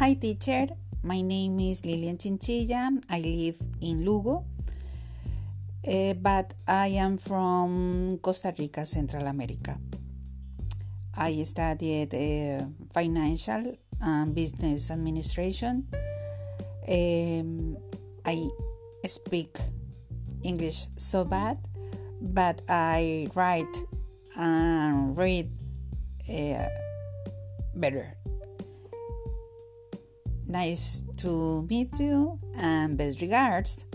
Hi, teacher. My name is Lilian Chinchilla. I live in Lugo, uh, but I am from Costa Rica, Central America. I studied uh, financial and business administration. Um, I speak English so bad, but I write and read uh, better. Nice to meet you and best regards.